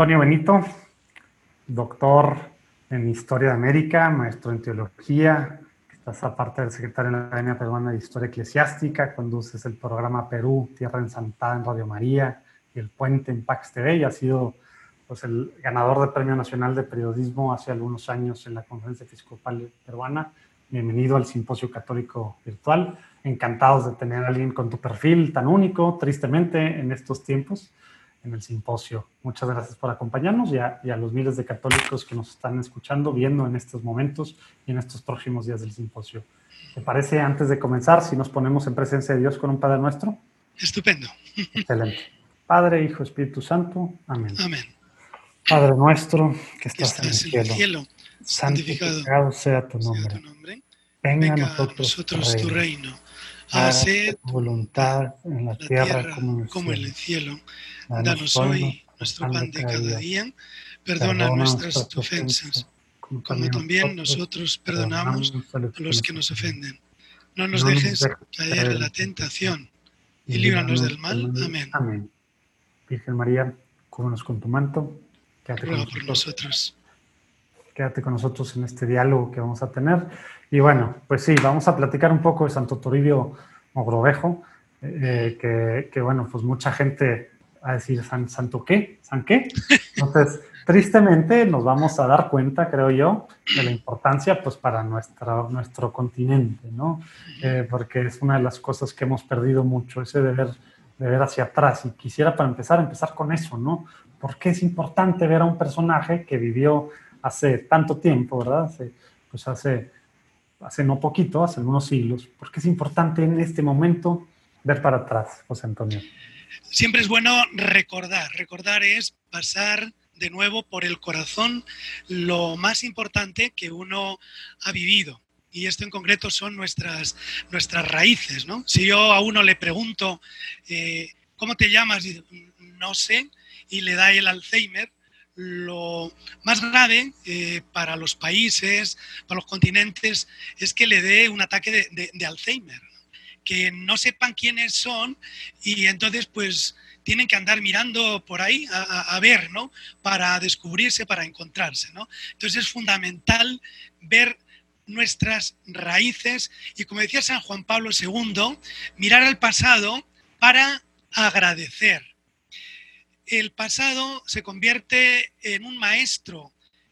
Antonio Benito, doctor en Historia de América, maestro en Teología, estás aparte del secretario de la Academia Peruana de Historia Eclesiástica, conduces el programa Perú, Tierra Ensantada en Radio María y El Puente en Pax TV y has sido pues, el ganador del Premio Nacional de Periodismo hace algunos años en la Conferencia Episcopal Peruana. Bienvenido al Simposio Católico Virtual. Encantados de tener a alguien con tu perfil tan único, tristemente, en estos tiempos en el simposio. Muchas gracias por acompañarnos y a, los miles de católicos que nos están escuchando, viendo en estos momentos y en estos próximos días del simposio. ¿Te parece, antes de comenzar, si nos ponemos en presencia de Dios con un Padre nuestro? Estupendo. Excelente. Padre, Hijo, Espíritu Santo. Amén. Amén. Padre nuestro, que estás, en, el cielo, santificado, sea tu nombre. Venga, a nosotros, tu reino. Hágase tu voluntad en la, tierra, como en el cielo. Danos hoy nuestro pan de cada día. Perdona nuestras ofensas, como también nosotros perdonamos a los que nos ofenden. No nos dejes caer en la tentación y líbranos del mal. Amén. Amén. Virgen María, cúbranos con tu manto. Quédate con nosotros. Quédate con nosotros en este diálogo que vamos a tener. Y bueno, pues sí, vamos a platicar un poco de Santo Toribio Mogrovejo, eh, que, que, bueno, pues mucha gente a decir, ¿San, ¿Santo qué? ¿San qué? Entonces, tristemente nos vamos a dar cuenta, creo yo, de la importancia pues para nuestra, nuestro continente, ¿no? Eh, porque es una de las cosas que hemos perdido mucho, ese de ver, de ver hacia atrás. Y quisiera para empezar, empezar con eso, ¿no? Porque es importante ver a un personaje que vivió hace tanto tiempo, ¿verdad? Hace, pues hace, hace no poquito, hace algunos siglos. porque es importante en este momento ver para atrás, José Antonio? siempre es bueno recordar. Recordar es pasar de nuevo por el corazón lo más importante que uno ha vivido. Y esto en concreto son nuestras, nuestras raíces. ¿no? Si yo a uno le pregunto, eh, ¿cómo te llamas? no sé, y le da el Alzheimer, lo más grave eh, para los países, para los continentes, es que le dé un ataque de Alzheimer que no sepan quiénes son y entonces pues tienen que andar mirando por ahí a, ver, ¿no? Para descubrirse, para encontrarse, ¿no? Entonces es fundamental ver nuestras raíces y como decía San Juan Pablo II, mirar al pasado para agradecer. El pasado se convierte en un maestro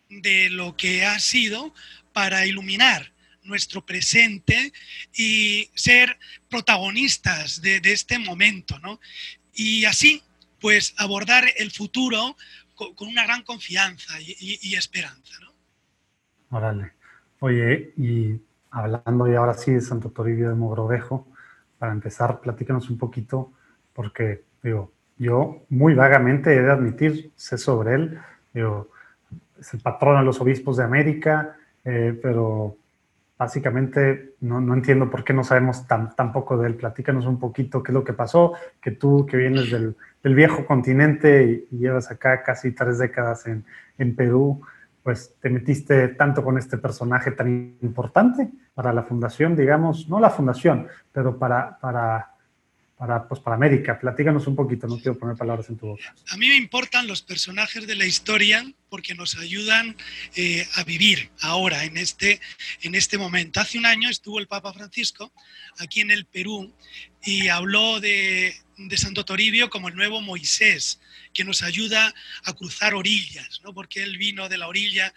de lo que ha sido para iluminar nuestro presente y ser protagonistas de, este momento, ¿no? Y así, pues, abordar el futuro con, una gran confianza y, esperanza, ¿no? Órale. Oye, y hablando ya ahora sí de Santo Toribio de Mogrovejo, para empezar, platícanos un poquito, porque, digo, yo muy vagamente he de admitir, sé sobre él, digo, es el patrón de los obispos de América, eh, pero básicamente no, no, entiendo por qué no sabemos tan, tan, poco de él. Platícanos un poquito qué es lo que pasó, que tú que vienes del, del viejo continente y, llevas acá casi tres décadas en, en, Perú, pues te metiste tanto con este personaje tan importante para la fundación, digamos, no la fundación, pero para, para para, pues, para América. Platícanos un poquito, no quiero poner palabras en tu boca. A mí me importan los personajes de la historia porque nos ayudan eh, a vivir ahora, en este, en este momento. Hace un año estuvo el Papa Francisco aquí en el Perú y habló de, de Santo Toribio como el nuevo Moisés, que nos ayuda a cruzar orillas, ¿no? porque él vino de la orilla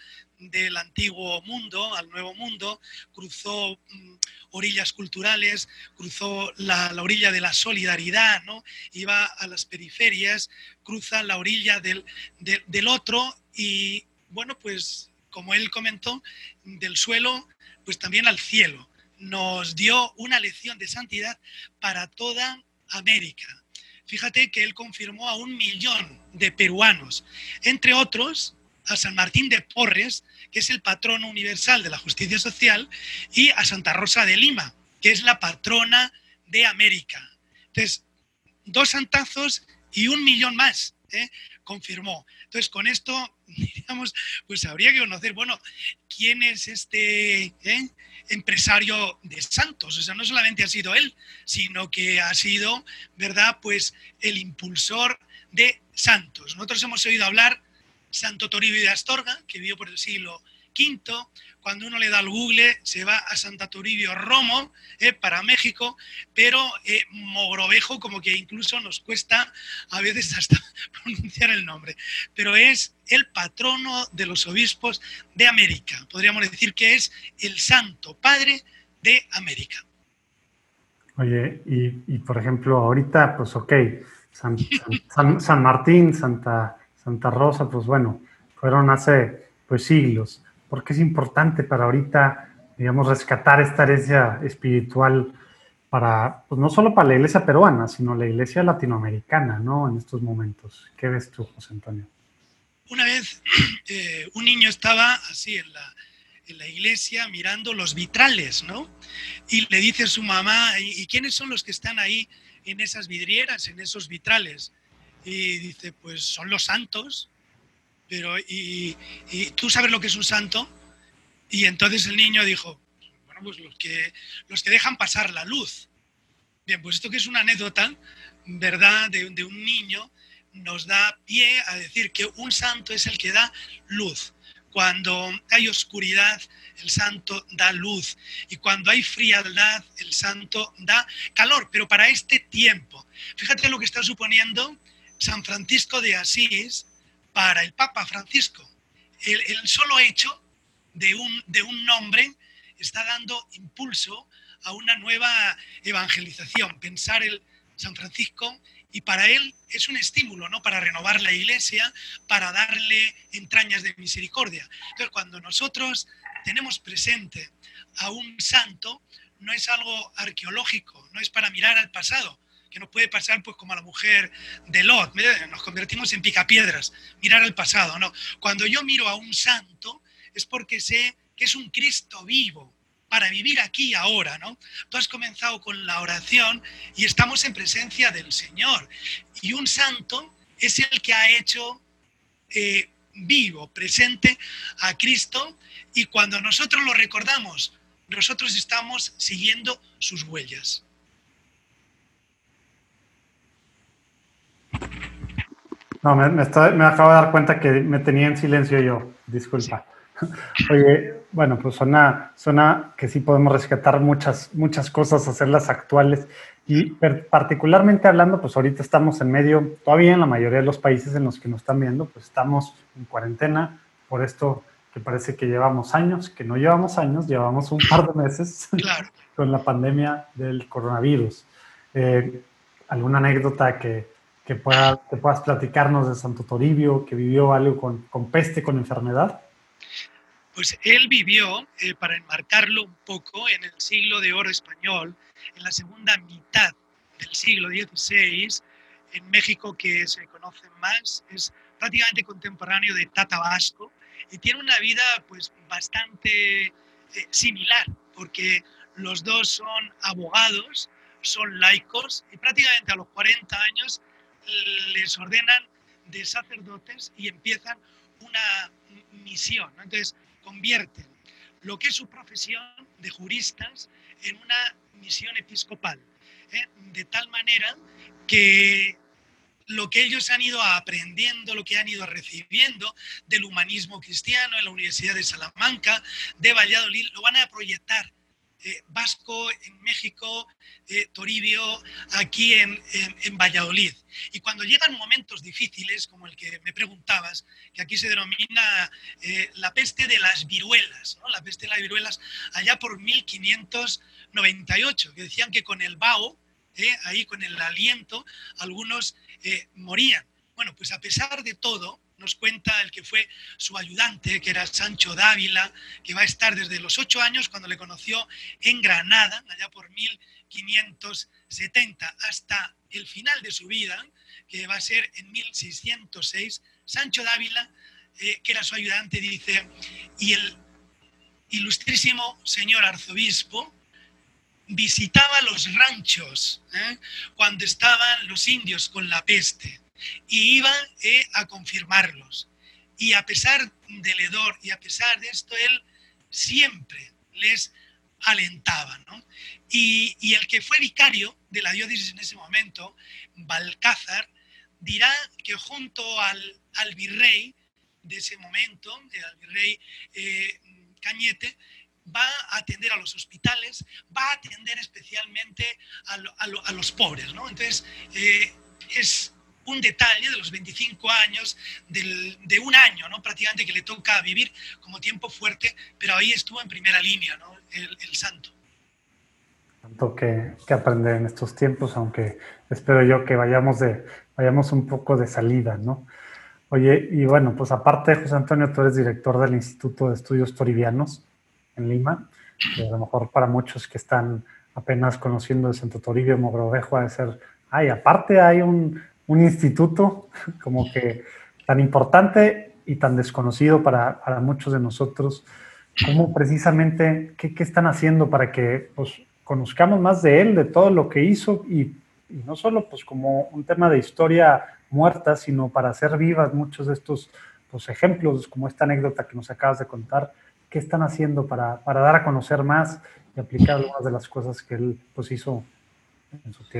del antiguo mundo al nuevo mundo, cruzó mm, orillas culturales, cruzó la, orilla de la solidaridad, ¿no? iba a las periferias, cruza la orilla del, del otro y, bueno, pues como él comentó, del suelo, pues también al cielo. Nos dio una lección de santidad para toda América. Fíjate que él confirmó a un millón de peruanos, entre otros a San Martín de Porres, que es el patrono universal de la justicia social, y a Santa Rosa de Lima, que es la patrona de América. Entonces, dos santazos y un millón más, ¿eh? confirmó. Entonces, con esto, digamos, pues habría que conocer, bueno, quién es este ¿eh? empresario de santos. O sea, no solamente ha sido él, sino que ha sido, ¿verdad?, pues el impulsor de santos. Nosotros hemos oído hablar Santo Toribio de Astorga, que vivió por el siglo V. Cuando uno le da al Google, se va a Santa Toribio Romo, eh, para México, pero eh, Mogrovejo, como que incluso nos cuesta a veces hasta pronunciar el nombre. Pero es el patrono de los obispos de América. Podríamos decir que es el Santo Padre de América. Oye, y, por ejemplo, ahorita, pues ok, San, Martín, Santa, Santa Rosa, pues bueno, fueron hace pues siglos. Porque es importante para ahorita, digamos, rescatar esta herencia espiritual para, pues no solo para la iglesia peruana, sino la iglesia latinoamericana, ¿no? En estos momentos. ¿Qué ves tú, José Antonio? Una vez eh, un niño estaba así en la, en la iglesia mirando los vitrales, ¿no? Y le dice a su mamá, ¿y quiénes son los que están ahí en esas vidrieras, en esos vitrales? Y dice, pues son los santos. Pero, ¿y, tú sabes lo que es un santo? Y entonces el niño dijo, bueno, pues los que, los que dejan pasar la luz. Bien, pues esto que es una anécdota, ¿verdad? De, de un niño nos da pie a decir que un santo es el que da luz. Cuando hay oscuridad, el santo da luz. Y cuando hay frialdad, el santo da calor. Pero para este tiempo, fíjate lo que está suponiendo San Francisco de Asís para el Papa Francisco. El, solo hecho de un, de un nombre está dando impulso a una nueva evangelización. Pensar el San Francisco y para él es un estímulo, ¿no? Para renovar la iglesia, para darle entrañas de misericordia. Entonces, cuando nosotros tenemos presente a un santo, no es algo arqueológico, no es para mirar al pasado, que nos puede pasar pues como a la mujer de Lot, nos convertimos en picapiedras, mirar al pasado, no. Cuando yo miro a un santo es porque sé que es un Cristo vivo, para vivir aquí ahora, ¿no? Tú has comenzado con la oración y estamos en presencia del Señor. Y un santo es el que ha hecho eh, vivo, presente a Cristo y cuando nosotros lo recordamos, nosotros estamos siguiendo sus huellas. No, me, acabo de dar cuenta que me tenía en silencio yo, disculpa. Oye, bueno, pues suena, suena que sí podemos rescatar muchas, muchas cosas, hacerlas actuales. Y particularmente hablando, pues ahorita estamos en medio, todavía en la mayoría de los países en los que nos están viendo, pues estamos en cuarentena por esto que parece que llevamos años, que no llevamos años, llevamos un par de meses con la pandemia del coronavirus. Eh, ¿Alguna anécdota que, que, pueda, que puedas platicarnos de Santo Toribio, que vivió algo con, con peste, con enfermedad? Pues él vivió, eh, para enmarcarlo un poco, en el siglo de oro español, en la segunda mitad del siglo XVI, en México que se conoce más, es prácticamente contemporáneo de Tata Vasco y tiene una vida pues bastante eh, similar, porque los dos son abogados, son laicos y prácticamente a los 40 años les ordenan de sacerdotes y empiezan una misión. Entonces, convierten lo que es su profesión de juristas en una misión episcopal, ¿eh? de tal manera que lo que ellos han ido aprendiendo, lo que han ido recibiendo del humanismo cristiano en la Universidad de Salamanca, de Valladolid, lo van a proyectar eh, Vasco en México, eh, Toribio aquí en, Valladolid. Y cuando llegan momentos difíciles, como el que me preguntabas, que aquí se denomina eh, la peste de las viruelas, la peste de las viruelas allá por 1598, que decían que con el vaho, ahí con el aliento, algunos morían. Bueno, pues a pesar de todo, nos cuenta el que fue su ayudante, que era Sancho Dávila, que va a estar desde los ocho años cuando le conoció en Granada, allá por 1570, hasta el final de su vida, que va a ser en 1606. Sancho Dávila, eh, que era su ayudante, dice, y el ilustrísimo señor arzobispo, visitaba los ranchos ¿eh? cuando estaban los indios con la peste y iba eh, a confirmarlos. Y a pesar del hedor y a pesar de esto, él siempre les alentaba. Y, el que fue vicario de la diócesis en ese momento, Balcázar, dirá que junto al, al virrey de ese momento, el virrey eh, Cañete, va a atender a los hospitales, va a atender especialmente a, los pobres. ¿no? Entonces, eh, es un detalle de los 25 años, de un año ¿no? prácticamente que le toca vivir como tiempo fuerte, pero ahí estuvo en primera línea ¿no? el, santo. Tanto que, que, aprender en estos tiempos, aunque espero yo que vayamos, de, vayamos un poco de salida, ¿no? Oye, y bueno, pues aparte, José Antonio, tú eres director del Instituto de Estudios Toribianos en Lima, que a lo mejor para muchos que están apenas conociendo de Santo Toribio Mogrovejo, a ser, ay, aparte hay un, un, instituto como que tan importante y tan desconocido para, muchos de nosotros, ¿cómo precisamente, qué, están haciendo para que pues, conozcamos más de él, de todo lo que hizo y, no solo pues como un tema de historia muertas, sino para hacer vivas muchos de estos pues, ejemplos, como esta anécdota que nos acabas de contar. ¿Qué están haciendo para, para dar a conocer más y aplicar algunas de las cosas que él pues, hizo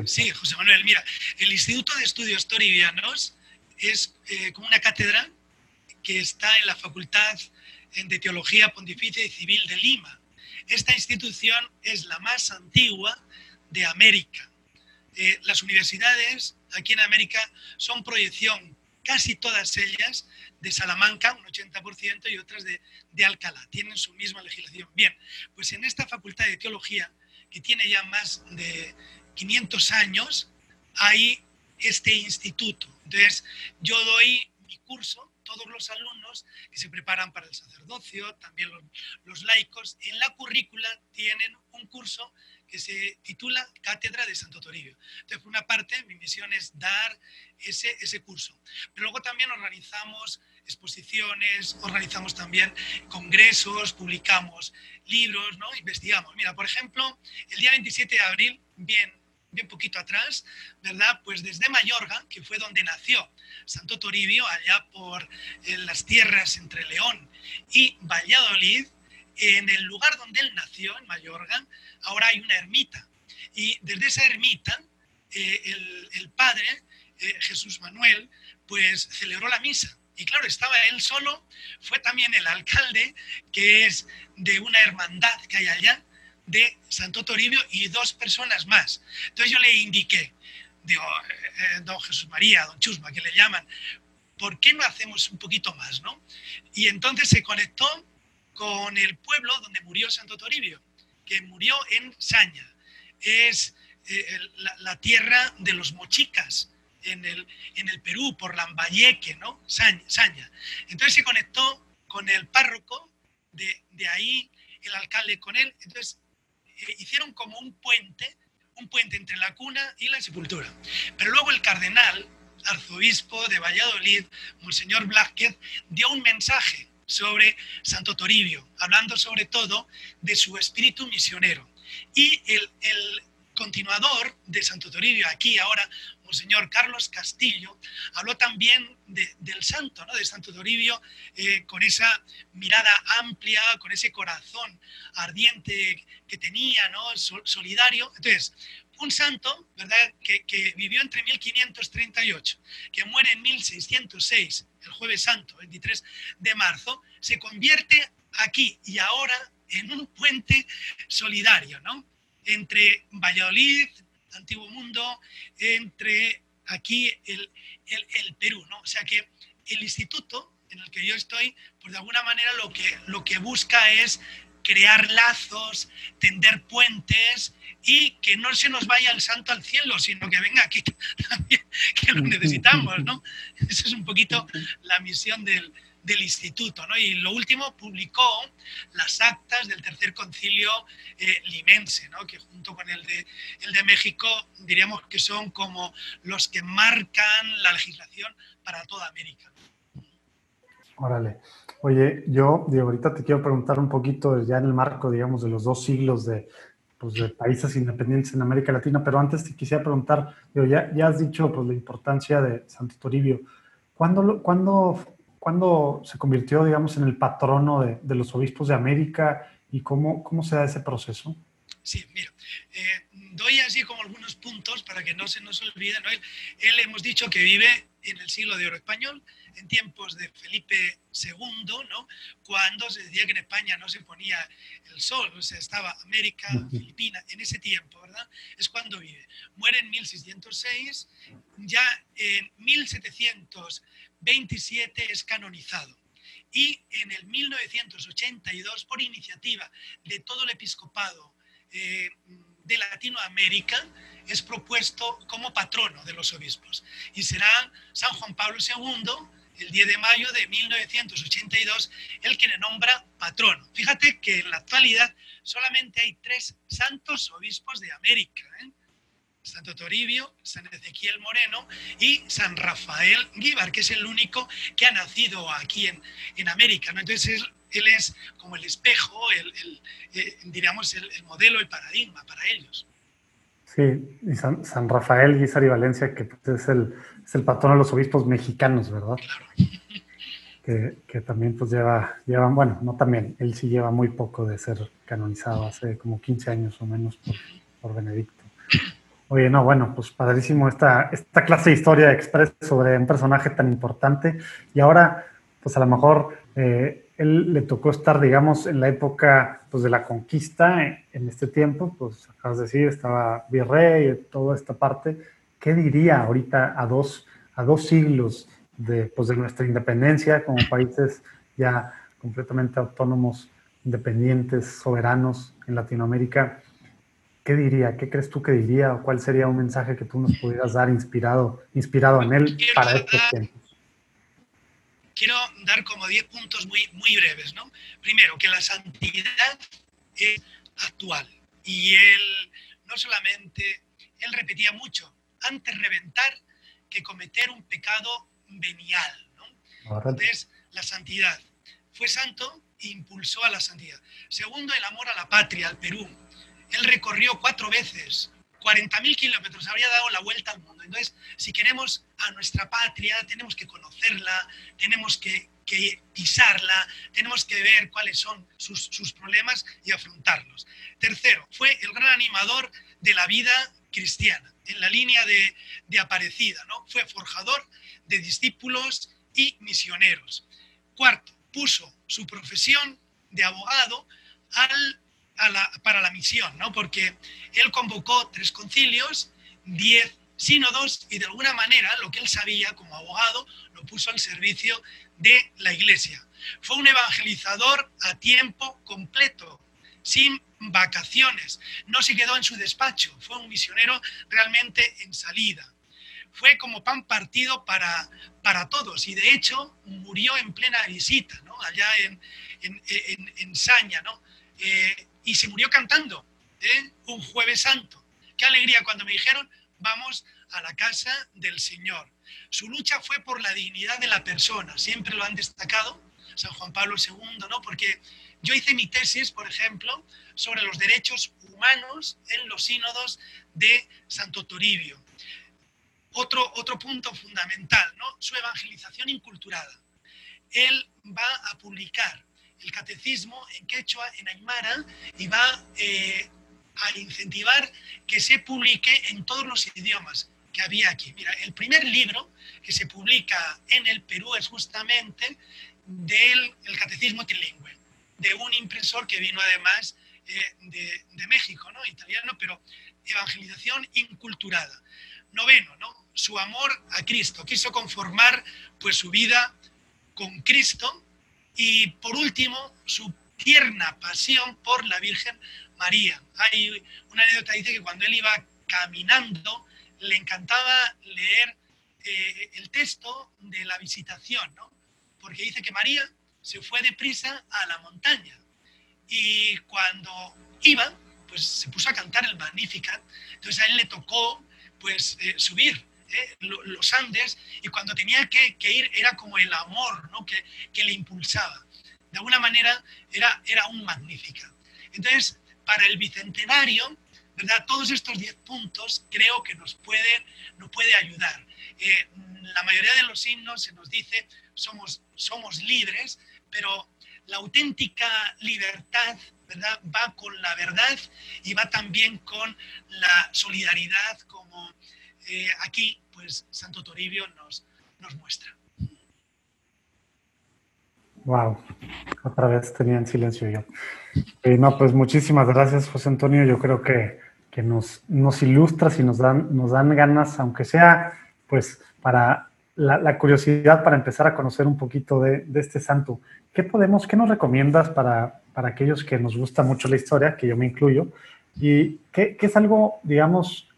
Sí, José Manuel, mira, el Instituto de Estudios Toribianos es eh, como una cátedra que está en la Facultad de Teología Pontificia y Civil de Lima. Esta institución es la más antigua de América. Eh, las universidades aquí en América son proyección, casi todas ellas, de Salamanca, un 80%, y otras de, de Alcalá. Tienen su misma legislación. Bien, pues en esta Facultad de Teología, que tiene ya más de 500 años, hay este instituto. Entonces, yo doy mi curso, todos los alumnos que se preparan para el sacerdocio, también los, los laicos, en la currícula tienen un curso que se titula Cátedra de Santo Toribio. Entonces, por una parte, mi misión es dar ese, ese curso, pero luego también organizamos exposiciones, organizamos también congresos, publicamos libros, ¿no? investigamos. Mira, por ejemplo, el día 27 de abril, bien, bien poquito atrás, ¿verdad? Pues desde Mayorga, que fue donde nació Santo Toribio, allá por las tierras entre León y Valladolid, en el lugar donde él nació, en Mayorga, ahora hay una ermita. Y desde esa ermita, eh, el, padre, eh, Jesús Manuel, pues celebró la misa. Y claro, estaba él solo, fue también el alcalde, que es de una hermandad que hay allá, de Santo Toribio, y dos personas más. Entonces yo le indiqué, digo, eh, don Jesús María, don Chusma, que le llaman, ¿por qué no hacemos un poquito más, no? Y entonces se conectó con el pueblo donde murió Santo Toribio que murió en Saña. Es eh, la, tierra de los mochicas en el, en el Perú, por Lambayeque, ¿no? Saña, Entonces se conectó con el párroco, de, de ahí el alcalde con él. Entonces hicieron como un puente, un puente entre la cuna y la sepultura. Pero luego el cardenal, arzobispo de Valladolid, Monseñor Blázquez, dio un mensaje sobre Santo Toribio, hablando sobre todo de su espíritu misionero. Y el, continuador de Santo Toribio, aquí ahora, Monseñor Carlos Castillo, habló también del santo, ¿no? de Santo Toribio, eh, con esa mirada amplia, con ese corazón ardiente que tenía, ¿no? solidario. Entonces, un santo, ¿verdad?, que, que, vivió entre 1538, que muere en 1606, el jueves santo, 23 de marzo, se convierte aquí y ahora en un puente solidario, ¿no? Entre Valladolid, Antiguo Mundo, entre aquí el, el, Perú, ¿no? O sea que el instituto en el que yo estoy, pues de alguna manera lo que, lo que busca es crear lazos, tender puentes y que no se nos vaya el santo al cielo, sino que venga aquí también, que lo necesitamos, ¿no? Esa es un poquito la misión del, instituto, ¿no? Y lo último, publicó las actas del tercer concilio eh, limense, ¿no? Que junto con el de, el de México, diríamos que son como los que marcan la legislación para toda América. Órale. Oye, yo, Diego, ahorita te quiero preguntar un poquito ya en el marco, digamos, de los dos siglos de, pues, de países independientes en América Latina, pero antes te quisiera preguntar, digo, ya, ya has dicho pues, la importancia de Santo Toribio. ¿Cuándo, cuándo, ¿Cuándo se convirtió, digamos, en el patrono de, de, los obispos de América y cómo, cómo se da ese proceso? Sí, mira, eh, doy así como algunos puntos para que no se nos olvide. ¿no? Él, él hemos dicho que vive en el siglo de oro español, en tiempos de Felipe II, ¿no? cuando se decía que en España no se ponía el sol, o sea, estaba América, Filipina, en ese tiempo, ¿verdad? Es cuando vive. Muere en 1606, ya en 1727 es canonizado. Y en el 1982, por iniciativa de todo el episcopado eh, de Latinoamérica, es propuesto como patrono de los obispos. Y será San Juan Pablo II, el 10 de mayo de 1982, el que le nombra patrono. Fíjate que en la actualidad solamente hay tres santos obispos de América. ¿eh? Santo Toribio, San Ezequiel Moreno y San Rafael Guíbar, que es el único que ha nacido aquí en, en América. ¿no? Entonces él, es como el espejo, el, eh, diríamos, el, modelo, el paradigma para ellos. Sí, y San, San Rafael Guízar y Valencia, que pues, es el, es el patrón de los obispos mexicanos, ¿verdad? Claro. Que, que, también pues lleva, lleva, bueno, no también, él sí lleva muy poco de ser canonizado, hace como 15 años o menos por, por Benedicto. Oye, no, bueno, pues padrísimo esta, esta clase de historia express sobre un personaje tan importante. Y ahora, pues a lo mejor eh, él le tocó estar, digamos, en la época pues, de la conquista, en este tiempo, pues acabas de decir, estaba virrey, toda esta parte. ¿Qué diría ahorita a dos, a dos siglos de, pues, de nuestra independencia como países ya completamente autónomos, independientes, soberanos en Latinoamérica? ¿Qué diría? ¿Qué crees tú que diría? ¿O cuál sería un mensaje que tú nos pudieras dar inspirado, inspirado en él para estos tiempos? Quiero dar como 10 puntos muy, muy breves. ¿no? Primero, que la santidad es actual. Y él no solamente, él repetía mucho, antes reventar que cometer un pecado venial. ¿no? Entonces, la santidad. Fue santo e impulsó a la santidad. Segundo, el amor a la patria, al Perú él recorrió cuatro veces 40.000 kilómetros, habría dado la vuelta al mundo. Entonces, si queremos a nuestra patria, tenemos que conocerla, tenemos que, pisarla, tenemos que ver cuáles son sus, problemas y afrontarlos. Tercero, fue el gran animador de la vida cristiana, en la línea de, de Aparecida, ¿no? Fue forjador de discípulos y misioneros. Cuarto, puso su profesión de abogado al para la misión, ¿no? Porque él convocó tres concilios, diez sínodos y de alguna manera lo que él sabía como abogado lo puso al servicio de la iglesia. Fue un evangelizador a tiempo completo, sin vacaciones. No se quedó en su despacho, fue un misionero realmente en salida. Fue como pan partido para, para todos y de hecho murió en plena visita, ¿no? allá en, en, en, Saña. ¿no? Eh, y se murió cantando ¿eh? un jueves santo. Qué alegría cuando me dijeron, vamos a la casa del Señor. Su lucha fue por la dignidad de la persona, siempre lo han destacado San Juan Pablo II, ¿no? Porque yo hice mi tesis, por ejemplo, sobre los derechos humanos en los sínodos de Santo Toribio. Otro, otro punto fundamental, ¿no? Su evangelización inculturada. Él va a publicar el catecismo en quechua, en aymara, y va eh, a incentivar que se publique en todos los idiomas que había aquí. Mira, el primer libro que se publica en el Perú es justamente del el catecismo trilingüe, de un impresor que vino además eh, de, de, México, ¿no? italiano, pero evangelización inculturada. Noveno, ¿no? su amor a Cristo, quiso conformar pues su vida con Cristo y por último, su tierna pasión por la Virgen María. Hay una anécdota que dice que cuando él iba caminando le encantaba leer eh, el texto de la visitación, ¿no? porque dice que María se fue deprisa a la montaña y cuando iba, pues se puso a cantar el Magnificat, entonces a él le tocó pues eh, subir los Andes, y cuando tenía que, ir era como el amor ¿no? que, que, le impulsaba. De alguna manera era, era un magnífica. Entonces, para el bicentenario, ¿verdad? todos estos 10 puntos creo que nos puede, nos puede ayudar. Eh, la mayoría de los himnos se nos dice somos, somos libres, pero la auténtica libertad ¿verdad? va con la verdad y va también con la solidaridad, como eh, aquí pues Santo Toribio nos, nos muestra. Wow, otra vez tenía en silencio yo. Eh, no, pues muchísimas gracias, José Antonio. Yo creo que, que nos, nos ilustras y nos dan, nos dan ganas, aunque sea pues para la, curiosidad para empezar a conocer un poquito de, de, este santo. ¿Qué podemos, qué nos recomiendas para, para aquellos que nos gusta mucho la historia, que yo me incluyo? ¿Y qué, qué es algo, digamos,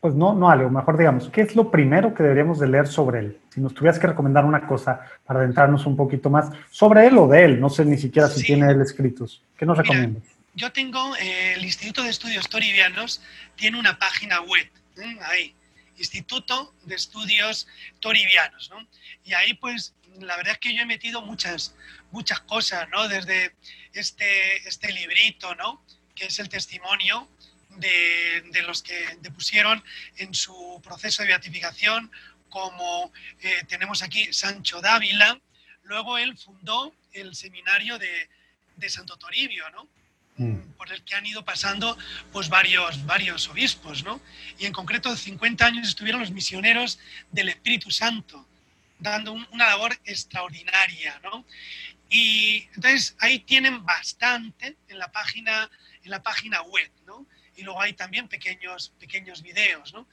pues no, no algo, mejor digamos, ¿qué es lo primero que deberíamos de leer sobre él? Si nos tuvieras que recomendar una cosa para adentrarnos un poquito más sobre él o de él, no sé ni siquiera si tiene él escritos. ¿Qué nos recomiendas? Yo tengo, eh, el Instituto de Estudios Toribianos tiene una página web, ¿eh? ahí, Instituto de Estudios Toribianos, ¿no? Y ahí pues la verdad es que yo he metido muchas, muchas cosas, ¿no? Desde este, este librito, ¿no? Que es el testimonio de, los que depusieron en su proceso de beatificación, como eh, tenemos aquí Sancho Dávila. Luego él fundó el seminario de, Santo Toribio, ¿no? Mm. por el que han ido pasando pues varios, varios obispos, ¿no? Y en concreto 50 años estuvieron los misioneros del Espíritu Santo, dando una labor extraordinaria, ¿no? Y entonces ahí tienen bastante en la página, en la página web, ¿no? Y luego hay también pequeños, pequeños videos. ¿no?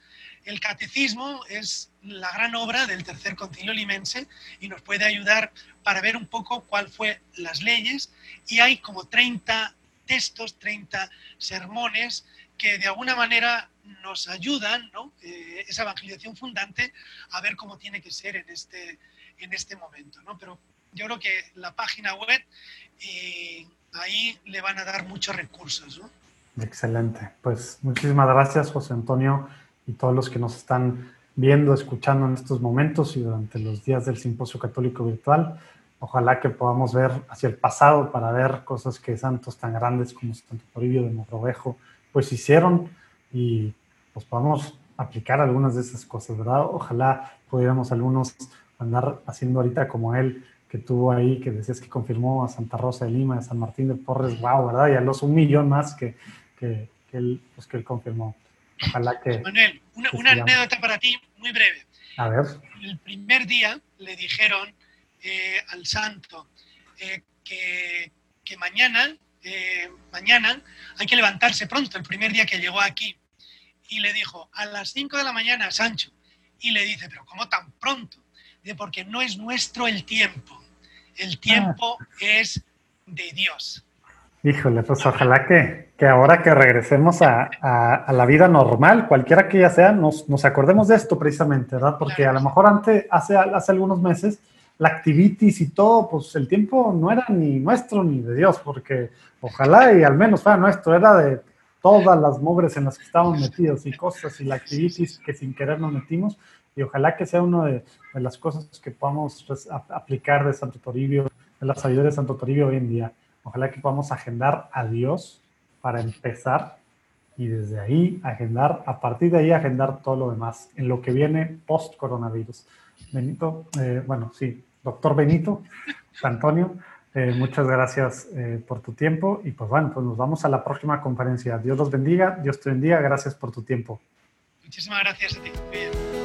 El catecismo es la gran obra del tercer concilio limense y nos puede ayudar para ver un poco cuál fue las leyes y hay como 30 textos, 30 sermones que de alguna manera nos ayudan, ¿no? Eh, esa evangelización fundante, a ver cómo tiene que ser en este, en este momento. ¿no? Pero yo creo que la página web, eh, ahí le van a dar muchos recursos. ¿no? Excelente. Pues muchísimas gracias, José Antonio, y todos los que nos están viendo, escuchando en estos momentos y durante los días del Simposio Católico Virtual. Ojalá que podamos ver hacia el pasado para ver cosas que santos tan grandes como Santo Toribio de Mogrovejo pues hicieron y pues podamos aplicar algunas de esas cosas, ¿verdad? Ojalá pudiéramos algunos andar haciendo ahorita como él, que tuvo ahí, que decías que confirmó a Santa Rosa de Lima, a San Martín de Porres, wow, ¿verdad? Y a los un millón más que, que, él, pues, que él confirmó. Ojalá que... Manuel, una, anécdota para ti muy breve. A ver. El primer día le dijeron eh, al santo eh, que, que, mañana, eh, mañana hay que levantarse pronto, el primer día que llegó aquí. Y le dijo, a las 5 de la mañana, Sancho. Y le dice, pero ¿cómo tan pronto? Dice, porque no es nuestro el tiempo. El tiempo ah. es de Dios. Híjole, pues ojalá que, que ahora que regresemos a, a, la vida normal, cualquiera que ya sea, nos, nos, acordemos de esto precisamente, ¿verdad? Porque a lo mejor antes, hace, hace algunos meses, la activitis y todo, pues el tiempo no era ni nuestro ni de Dios, porque ojalá y al menos fuera nuestro, era de todas las mugres en las que estábamos metidos y cosas y la activitis que sin querer nos metimos, y ojalá que sea una de, de, las cosas que podamos pues, aplicar de Santo Toribio, de la sabiduría de Santo Toribio hoy en día Ojalá que podamos agendar a Dios para empezar y desde ahí agendar, a partir de ahí agendar todo lo demás en lo que viene post coronavirus. Benito, eh, bueno, sí, doctor Benito, Antonio, eh, muchas gracias eh, por tu tiempo y pues bueno, pues nos vamos a la próxima conferencia. Dios los bendiga, Dios te bendiga, gracias por tu tiempo. Muchísimas gracias a ti.